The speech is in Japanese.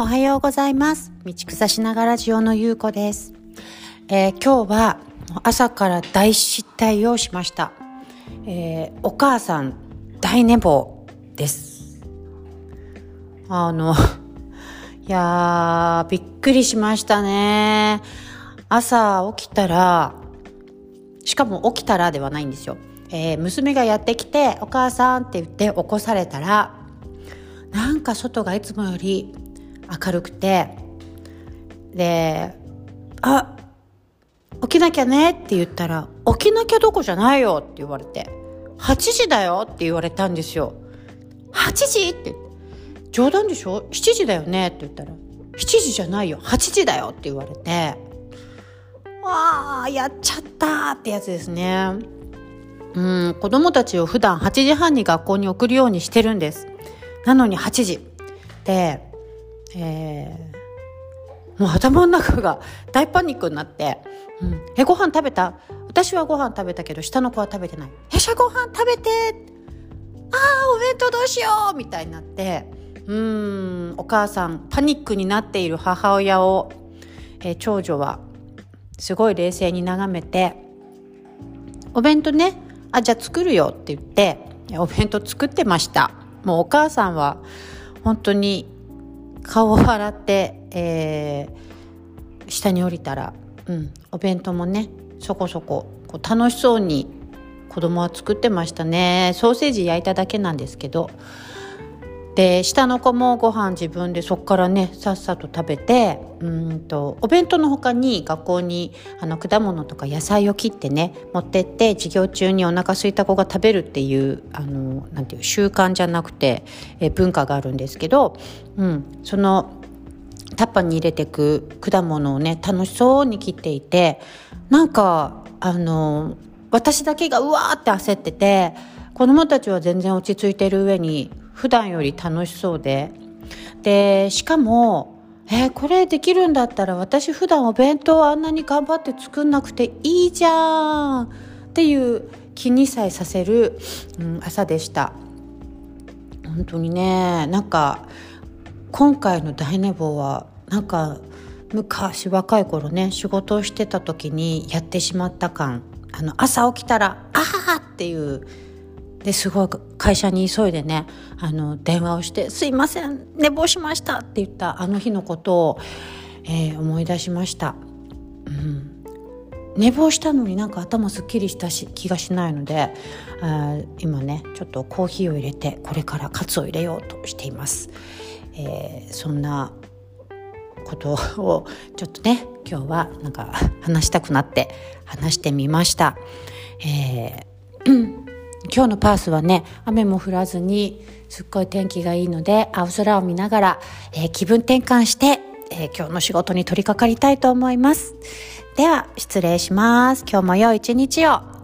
おはようございます。道草しながらジオのゆうこです。えー今日は朝から大失態をしました。えーお母さん大寝坊です。あの、いやー、びっくりしましたね。朝起きたら、しかも起きたらではないんですよ。えー娘がやってきて、お母さんって言って起こされたら、なんか外がいつもより明るくて、で、あ、起きなきゃねって言ったら、起きなきゃどこじゃないよって言われて、8時だよって言われたんですよ。8時？って言って、冗談でしょ ?7 時だよね？って言ったら、7時じゃないよ、8時だよって言われて、ああ、やっちゃったってやつですね。うん、子供たちを普段8時半に学校に送るようにしてるんです。なのに8時。で、えー。もう頭の中が大パニックになって、うん、え、ご飯食べた？私はご飯食べたけど、下の子は食べてない。え、じゃご飯食べて？ああ、お弁当どうしよう！みたいになって、うん、お母さん、パニックになっている母親を、えー長女は、すごい冷静に眺めて、お弁当ね、あ、じゃあ作るよって言って、お弁当作ってました。もうお母さんは、本当に顔を洗って、えー下に降りたら、うん、お弁当もね、そこそこ、こう楽しそうに子供は作ってましたね。ソーセージ焼いただけなんですけど。で、下の子もご飯自分でそこからね、さっさと食べて、うんと、お弁当の他に学校にあの果物とか野菜を切ってね、持ってって授業中にお腹空いた子が食べるっていう、あの、なんていう、習慣じゃなくて、え文化があるんですけど、うん、その、タッパーに入れてく果物をね楽しそうに切っていてなんかあの私だけがうわーって焦ってて子供たちは全然落ち着いてる上に普段より楽しそうで。でしかもえーこれできるんだったら私普段お弁当あんなに頑張って作んなくていいじゃん！っていう気にさえさせる、うん、朝でした。本当にねなんか今回の大寝坊はなんか昔若い頃ね仕事をしてた時にやってしまった感。あの朝起きたら「ああ!」っていうですごい会社に急いでねあの電話をして「すいません寝坊しました」って言ったあの日のことを、えー思い出しました。うん。寝坊したのになんか頭すっきりしたし気がしないのであ今ねちょっとコーヒーを入れてこれからカツを入れようとしています、えーそんなことをちょっとね今日はなんか話したくなって話してみました、えー今日のパースはね雨も降らずにすっごい天気がいいので青空を見ながら、えー気分転換して、えー今日の仕事に取り掛かりたいと思います。では失礼します。今日も良い一日を。